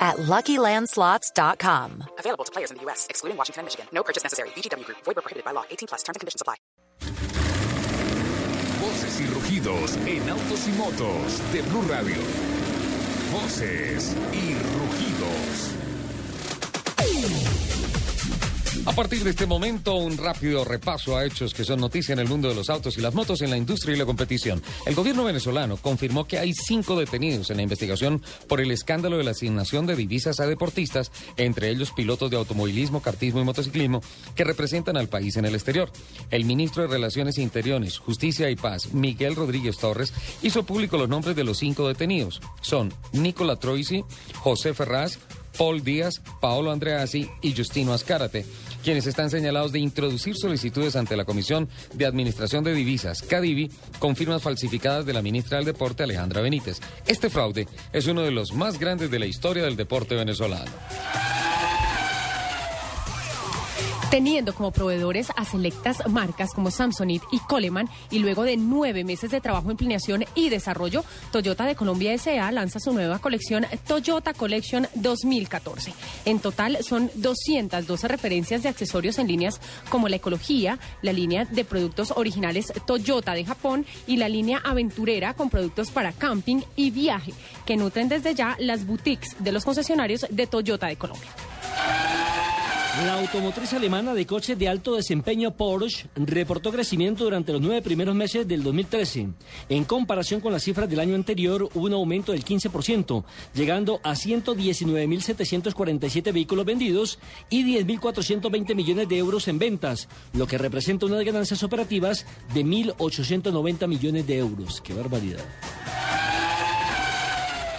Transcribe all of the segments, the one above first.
at LuckyLandSlots.com. Available to players in the U.S., excluding Washington and Michigan. No purchase necessary. VGW Group. Void where prohibited by law. 18 plus. Terms and conditions apply. Voces y rugidos en autos y motos de Blue Radio. Voces y rugidos. A partir de este momento, un rápido repaso a hechos que son noticia en el mundo de los autos y las motos en la industria y la competición. El gobierno venezolano confirmó que hay cinco detenidos en la investigación por el escándalo de la asignación de divisas a deportistas, entre ellos pilotos de automovilismo, kartismo y motociclismo, que representan al país en el exterior. El ministro de Relaciones Interiores, Justicia y Paz, Miguel Rodríguez Torres, hizo público los nombres de los cinco detenidos. Son Nicola Troisi, José Ferraz, Paul Díaz, Paolo Andreasi y Justino Ascárate, quienes están señalados de introducir solicitudes ante la Comisión de Administración de Divisas, CADIVI, con firmas falsificadas de la ministra del Deporte, Alejandra Benítez. Este fraude es uno de los más grandes de la historia del deporte venezolano. Teniendo como proveedores a selectas marcas como Samsonite y Coleman y luego de nueve meses de trabajo en planeación y desarrollo, Toyota de Colombia S.A. lanza su nueva colección Toyota Collection 2014. En total son 212 referencias de accesorios en líneas como la ecología, la línea de productos originales Toyota de Japón y la línea aventurera con productos para camping y viaje, que nutren desde ya las boutiques de los concesionarios de Toyota de Colombia. La automotriz alemana de coches de alto desempeño Porsche reportó crecimiento durante los nueve primeros meses del 2013. En comparación con las cifras del año anterior, hubo un aumento del 15%, llegando a 119.747 vehículos vendidos y 10.420 millones de euros en ventas, lo que representa unas ganancias operativas de 1.890 millones de euros. ¡Qué barbaridad!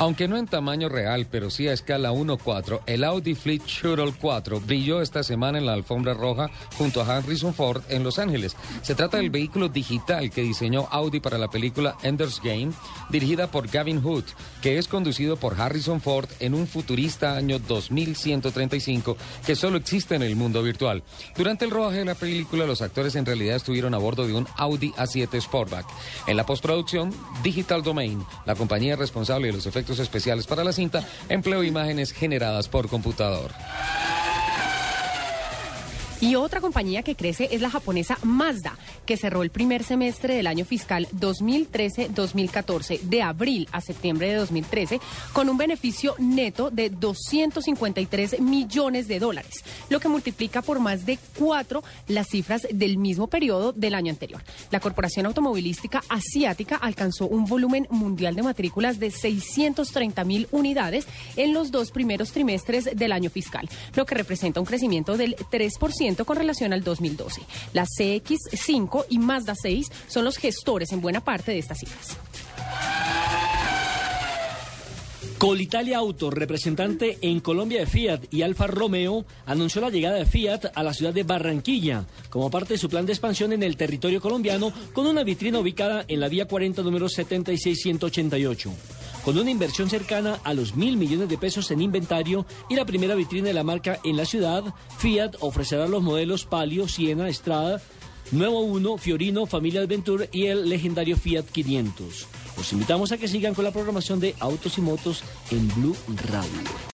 Aunque no en tamaño real, pero sí a escala 1.4, el Audi Fleet Shuttle 4 brilló esta semana en la alfombra roja junto a Harrison Ford en Los Ángeles. Se trata del vehículo digital que diseñó Audi para la película Ender's Game, dirigida por Gavin Hood, que es conducido por Harrison Ford en un futurista año 2135 que solo existe en el mundo virtual. Durante el rodaje de la película, los actores en realidad estuvieron a bordo de un Audi A7 Sportback. En la postproducción, Digital Domain, la compañía responsable de los efectos especiales para la cinta, empleó imágenes generadas por computador. Y otra compañía que crece es la japonesa Mazda, que cerró el primer semestre del año fiscal 2013-2014, de abril a septiembre de 2013, con un beneficio neto de 253 millones de dólares, lo que multiplica por más de cuatro las cifras del mismo periodo del año anterior. La corporación automovilística asiática alcanzó un volumen mundial de matrículas de 630 mil unidades en los dos primeros trimestres del año fiscal, lo que representa un crecimiento del 3% con relación al 2012. La CX5 y Mazda 6 son los gestores en buena parte de estas cifras. Colitalia Auto, representante en Colombia de Fiat y Alfa Romeo, anunció la llegada de Fiat a la ciudad de Barranquilla como parte de su plan de expansión en el territorio colombiano con una vitrina ubicada en la vía 40 número 76188. Con una inversión cercana a los mil millones de pesos en inventario y la primera vitrina de la marca en la ciudad, Fiat ofrecerá los modelos Palio, Siena, Estrada, Nuevo 1, Fiorino, Familia Adventure y el legendario Fiat 500. Los invitamos a que sigan con la programación de Autos y Motos en Blue Radio.